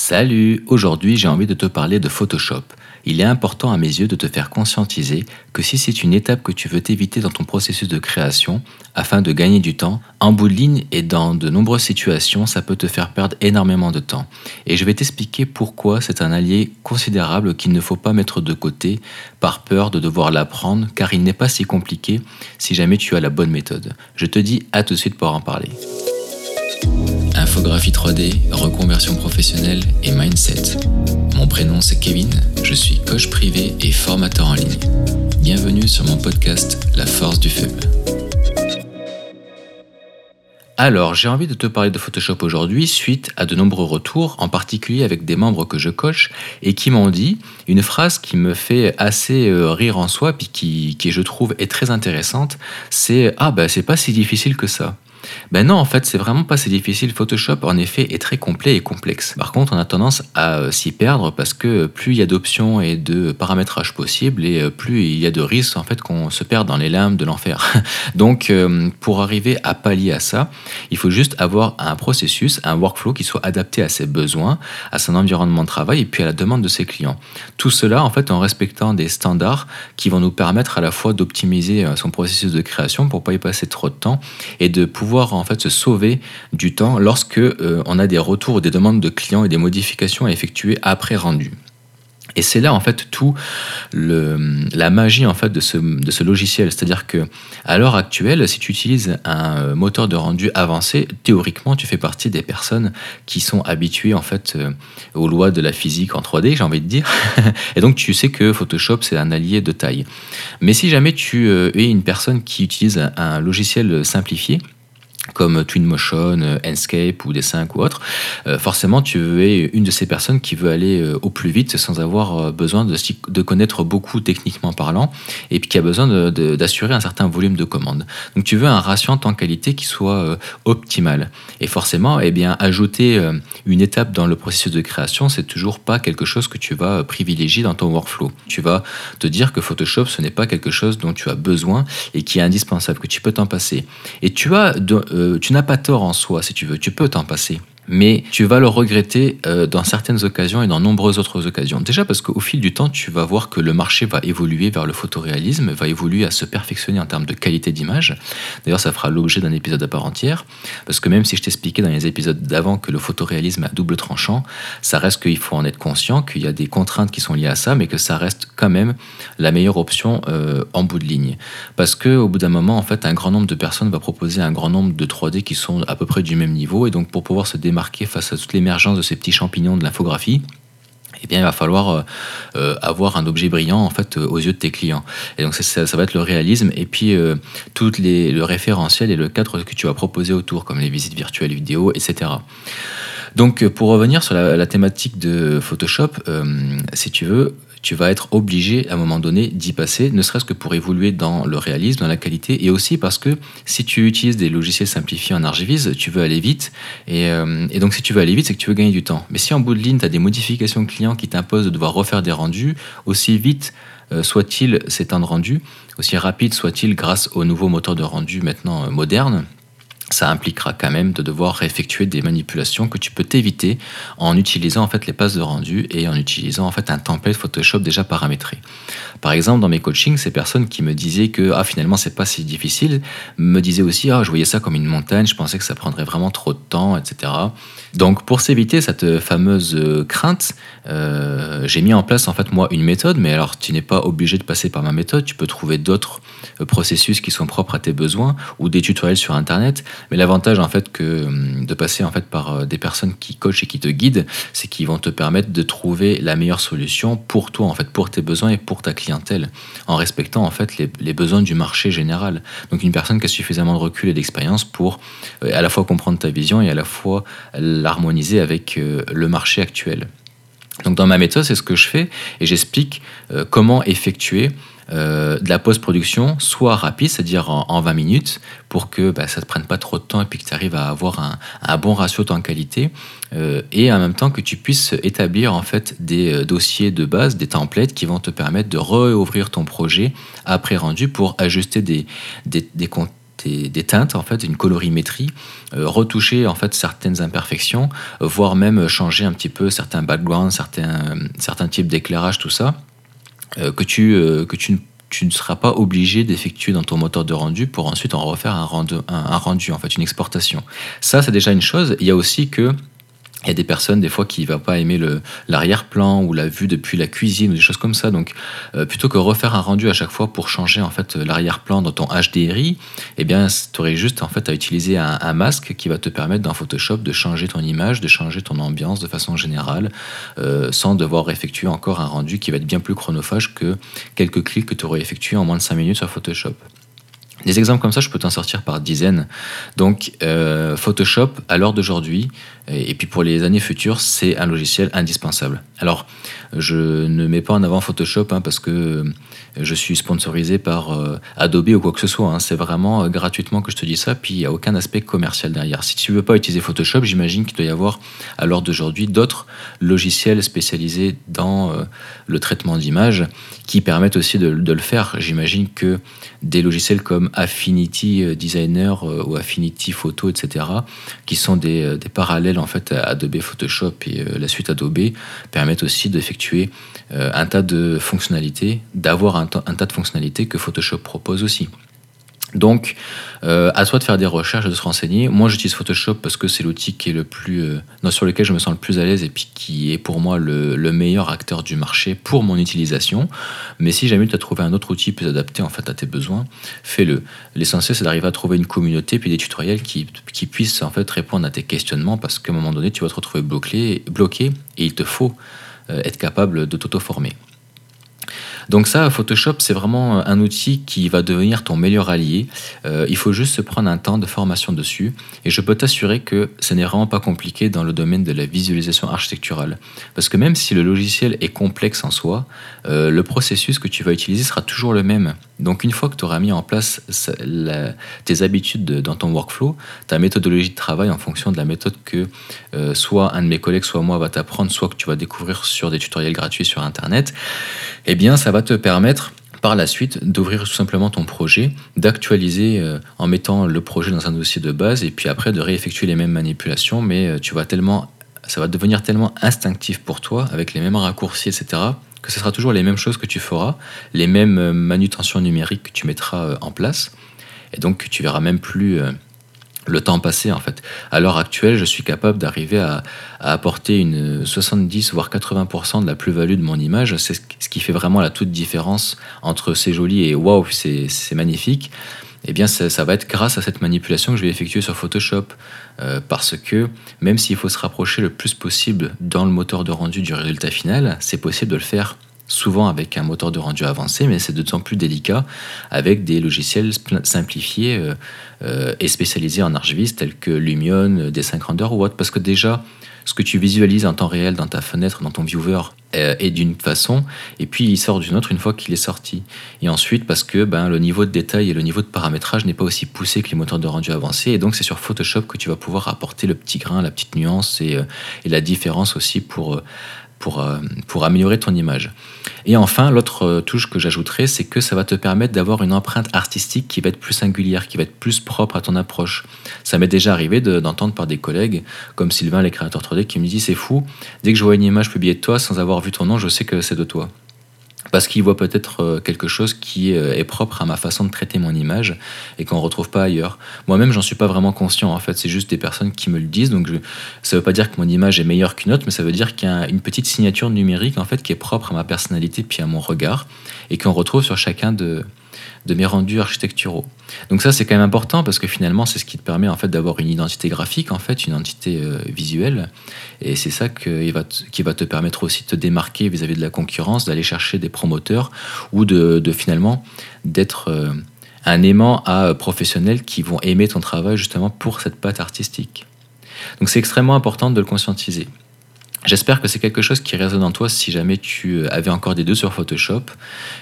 Salut, aujourd'hui j'ai envie de te parler de Photoshop. Il est important à mes yeux de te faire conscientiser que si c'est une étape que tu veux t'éviter dans ton processus de création, afin de gagner du temps, en bout de ligne et dans de nombreuses situations, ça peut te faire perdre énormément de temps. Et je vais t'expliquer pourquoi c'est un allié considérable qu'il ne faut pas mettre de côté par peur de devoir l'apprendre, car il n'est pas si compliqué si jamais tu as la bonne méthode. Je te dis à tout de suite pour en parler. Infographie 3D, reconversion professionnelle et mindset. Mon prénom c'est Kevin, je suis coach privé et formateur en ligne. Bienvenue sur mon podcast La force du faible. Alors, j'ai envie de te parler de Photoshop aujourd'hui suite à de nombreux retours, en particulier avec des membres que je coach et qui m'ont dit une phrase qui me fait assez euh, rire en soi, puis qui, qui je trouve est très intéressante, c'est Ah ben c'est pas si difficile que ça. Ben non, en fait, c'est vraiment pas si difficile. Photoshop, en effet, est très complet et complexe. Par contre, on a tendance à euh, s'y perdre parce que plus il y a d'options et de paramétrages possibles et euh, plus il y a de risques en fait qu'on se perde dans les limbes de l'enfer. Donc, euh, pour arriver à pallier à ça, il faut juste avoir un processus, un workflow qui soit adapté à ses besoins, à son environnement de travail et puis à la demande de ses clients. Tout cela, en fait, en respectant des standards qui vont nous permettre à la fois d'optimiser son processus de création pour pas y passer trop de temps et de pouvoir en fait se sauver du temps lorsque euh, on a des retours ou des demandes de clients et des modifications à effectuer après rendu. Et c'est là en fait tout le, la magie en fait de ce, de ce logiciel, c'est-à-dire que à l'heure actuelle, si tu utilises un moteur de rendu avancé, théoriquement tu fais partie des personnes qui sont habituées en fait euh, aux lois de la physique en 3D, j'ai envie de dire, et donc tu sais que Photoshop c'est un allié de taille. Mais si jamais tu euh, es une personne qui utilise un logiciel simplifié, comme Twinmotion, euh, Enscape ou Dessin ou autre, euh, forcément tu es une de ces personnes qui veut aller euh, au plus vite sans avoir besoin de, connaître beaucoup techniquement parlant et puis qui a besoin d'assurer un certain volume de commandes. Donc tu veux un ratio temps-qualité qui soit optimal. Et forcément, eh bien, ajouter une étape dans le processus de création, c'est toujours pas quelque chose que tu vas privilégier dans ton workflow. Tu vas te dire que Photoshop, ce n'est pas quelque chose dont tu as besoin et qui est indispensable, que tu peux t'en passer. Et tu as tu n'as pas tort en soi, si tu veux, tu peux t'en passer mais tu vas le regretter euh, dans certaines occasions et dans nombreuses autres occasions. Déjà parce qu'au fil du temps, tu vas voir que le marché va évoluer vers le photoréalisme, va évoluer à se perfectionner en termes de qualité d'image. D'ailleurs, ça fera l'objet d'un épisode à part entière, parce que même si je t'expliquais dans les épisodes d'avant que le photoréalisme a double tranchant, ça reste qu'il faut en être conscient, qu'il y a des contraintes qui sont liées à ça, mais que ça reste quand même la meilleure option euh, en bout de ligne. Parce qu'au bout d'un moment, en fait, un grand nombre de personnes va proposer un grand nombre de 3D qui sont à peu près du même niveau, et donc pour pouvoir se démarquer face à toute l'émergence de ces petits champignons de l'infographie, eh bien, il va falloir euh, euh, avoir un objet brillant en fait euh, aux yeux de tes clients. Et donc ça, ça va être le réalisme et puis tout les, le référentiel et le cadre que tu vas proposer autour, comme les visites virtuelles vidéo, etc. Donc pour revenir sur la, thématique de Photoshop, si tu veux, tu vas être obligé à un moment donné d'y passer, ne serait-ce que pour évoluer dans le réalisme, dans la qualité, et aussi parce que si tu utilises des logiciels simplifiés en Argivise, tu veux aller vite, et, euh, donc si tu veux aller vite, c'est que tu veux gagner du temps. Mais si en bout de ligne, tu as des modifications clients qui t'imposent de devoir refaire des rendus, aussi vite euh, soit-il ces temps de rendu, aussi rapide soit-il grâce au nouveau moteur de rendu maintenant euh, ça impliquera quand même de devoir effectuer des manipulations que tu peux t'éviter en utilisant en fait les passes de rendu et en utilisant en fait un template Photoshop déjà paramétré. Par exemple, dans mes coachings, ces personnes qui me disaient que ah finalement c'est pas si difficile me disaient aussi ah je voyais ça comme une montagne, je pensais que ça prendrait vraiment trop de temps, etc. Donc pour s'éviter cette fameuse euh, crainte, euh, j'ai mis en place en fait moi une méthode, mais alors tu n'es pas obligé de passer par ma méthode, tu peux trouver d'autres euh, processus qui sont propres à tes besoins ou des tutoriels sur internet. Mais l'avantage en fait hum, de passer par des personnes qui coachent et qui te guident, c'est qu'ils vont te permettre de trouver la meilleure solution pour toi en fait, pour tes besoins et pour ta clientèle, en respectant en fait les, les besoins du marché général. Donc une personne qui a suffisamment de recul et d'expérience pour à la fois comprendre ta vision et à la fois l'harmoniser avec euh, le marché actuel. Donc dans ma méthode, c'est ce que je fais et j'explique euh, comment effectuer euh, de la post-production soit rapide, c'est-à-dire en, 20 minutes, pour que bah, ça ne te prenne pas trop de temps et puis que tu arrives à avoir un, bon ratio temps-qualité, et en même temps que tu puisses établir en fait des dossiers de base, des templates qui vont te permettre de réouvrir ton projet après rendu pour ajuster des, des, des, des, teintes, en fait, une colorimétrie, retoucher en fait certaines imperfections, voire même changer un petit peu certains backgrounds, certains, certains types d'éclairage, tout ça, que tu, que tu tu ne seras pas obligé d'effectuer dans ton moteur de rendu pour ensuite en refaire un rendu, un rendu, en fait, une exportation. Ça, c'est déjà une chose. Il y a aussi que il y a des personnes des fois qui ne vont pas aimer l'arrière-plan ou la vue depuis la cuisine ou des choses comme ça. Donc euh, plutôt que refaire un rendu à chaque fois pour changer en fait l'arrière-plan dans ton HDRI, eh bien tu aurais juste en fait à utiliser un, masque qui va te permettre dans Photoshop de changer ton image, de changer ton ambiance de façon générale, euh, sans devoir effectuer encore un rendu qui va être bien plus chronophage que quelques clics que tu aurais effectués en moins de 5 minutes sur Photoshop. Des exemples comme ça, je peux t'en sortir par dizaines. Donc, euh, Photoshop, à l'heure d'aujourd'hui, et, puis pour les années futures, c'est un logiciel indispensable. Alors, je ne mets pas en avant Photoshop hein, parce que je suis sponsorisé par euh, Adobe ou quoi que ce soit. Hein. C'est vraiment euh, gratuitement que je te dis ça, puis il n'y a aucun aspect commercial derrière. Si tu ne veux pas utiliser Photoshop, j'imagine qu'il doit y avoir à l'heure d'aujourd'hui d'autres logiciels spécialisés dans le traitement d'images qui permettent aussi de le faire. J'imagine que des logiciels comme Affinity Designer ou Affinity Photo, etc., qui sont des, des parallèles en fait Adobe Photoshop et euh, la suite Adobe permettent aussi d'effectuer euh, un tas de fonctionnalités, d'avoir un, tas de fonctionnalités que Photoshop propose aussi. Donc, euh, à toi de faire des recherches et de se renseigner. Moi, j'utilise Photoshop parce que c'est l'outil le plus, euh, sur lequel je me sens le plus à l'aise et puis qui est pour moi le, meilleur acteur du marché pour mon utilisation. Mais si jamais tu as trouvé un autre outil plus adapté en fait à tes besoins, fais-le. L'essentiel, c'est d'arriver à trouver une communauté puis des tutoriels qui, puissent en fait répondre à tes questionnements parce qu'à un moment donné, tu vas te retrouver bloqué, bloqué et il te faut euh, être capable de t'auto-former. Donc ça, Photoshop, c'est vraiment un outil qui va devenir ton meilleur allié. Euh, il faut juste se prendre un temps de formation dessus. Et je peux t'assurer que ce n'est vraiment pas compliqué dans le domaine de la visualisation architecturale. Parce que même si le logiciel est complexe en soi, euh, le processus que tu vas utiliser sera toujours le même. Donc une fois que tu auras mis en place tes habitudes dans ton workflow, ta méthodologie de travail en fonction de la méthode que euh, soit un de mes collègues, soit moi va t'apprendre, soit que tu vas découvrir sur des tutoriels gratuits sur Internet, eh bien ça va te permettre par la suite d'ouvrir tout simplement ton projet, d'actualiser euh, en mettant le projet dans un dossier de base et puis après de réeffectuer les mêmes manipulations, mais euh, tu vas tellement, ça va devenir tellement instinctif pour toi avec les mêmes raccourcis, etc que ce sera toujours les mêmes choses que tu feras, les mêmes euh, manutentions numériques que tu mettras en place. Et donc tu verras même plus le temps passer en fait. À l'heure actuelle, je suis capable d'arriver à, apporter une 70 voire 80% de la plus-value de mon image. C'est ce qui fait vraiment la toute différence entre c'est joli et waouh, c'est magnifique eh bien ça, va être grâce à cette manipulation que je vais effectuer sur Photoshop. Euh, parce que même s'il faut se rapprocher le plus possible dans le moteur de rendu du résultat final, c'est possible de le faire souvent avec un moteur de rendu avancé, mais c'est d'autant plus délicat avec des logiciels simplifiés euh, euh, et spécialisés en ArchViz tels que Lumion, Desync Render ou autre, parce que déjà, ce que tu visualises en temps réel dans ta fenêtre, dans ton viewer, euh, est d'une façon, et puis il sort d'une autre une fois qu'il est sorti. Et ensuite, parce que ben, le niveau de détail et le niveau de paramétrage n'est pas aussi poussé que les moteurs de rendu avancés, et donc c'est sur Photoshop que tu vas pouvoir apporter le petit grain, la petite nuance et, euh, la différence aussi pour euh, pour, euh, pour améliorer ton image. Et enfin, l'autre euh, touche que j'ajouterai, c'est que ça va te permettre d'avoir une empreinte artistique qui va être plus singulière, qui va être plus propre à ton approche. Ça m'est déjà arrivé d'entendre par des collègues comme Sylvain, les créateurs 3D, qui me disent c'est fou, dès que je vois une image publiée de toi sans avoir vu ton nom, je sais que c'est de toi parce qu'il voit peut-être euh, quelque chose qui euh, est propre à ma façon de traiter mon image et qu'on ne retrouve pas ailleurs. Moi-même, j'en suis pas vraiment conscient. En fait, c'est juste des personnes qui me le disent. Donc, ça ne veut pas dire que mon image est meilleure qu'une autre, mais ça veut dire qu'il y a une petite signature numérique en fait qui est propre à ma personnalité puis à mon regard et qu'on retrouve sur chacun de, de mes rendus architecturaux. Donc ça c'est quand même important parce que finalement c'est ce qui te permet en fait d'avoir une identité graphique en fait, une identité euh, visuelle et c'est ça qui va, te, permettre aussi de te démarquer vis-à-vis de la concurrence, d'aller chercher des promoteurs ou de, finalement d'être euh, un aimant à professionnels qui vont aimer ton travail justement pour cette patte artistique. Donc c'est extrêmement important de le conscientiser. J'espère que c'est quelque chose qui résonne en toi si jamais tu euh, avais encore des deux sur Photoshop.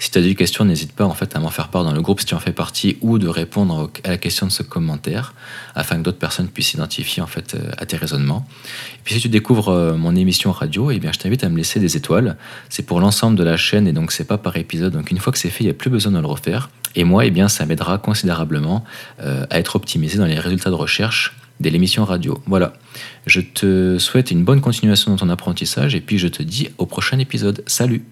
Si tu as des questions, n'hésite pas en fait à m'en faire part dans le groupe si tu en fais partie ou de répondre à la question de ce commentaire afin que d'autres personnes puissent s'identifier en fait euh, à tes raisonnements. Et puis si tu découvres euh, mon émission radio, eh bien je t'invite à me laisser des étoiles. C'est pour l'ensemble de la chaîne et donc c'est pas par épisode. Donc une fois que c'est fait, il n'y a plus besoin de le refaire. Et moi, eh bien, ça m'aidera considérablement à être optimisé dans les résultats de recherche de l'émission radio. Voilà. Je te souhaite une bonne continuation dans ton apprentissage et puis je te dis au prochain épisode. Salut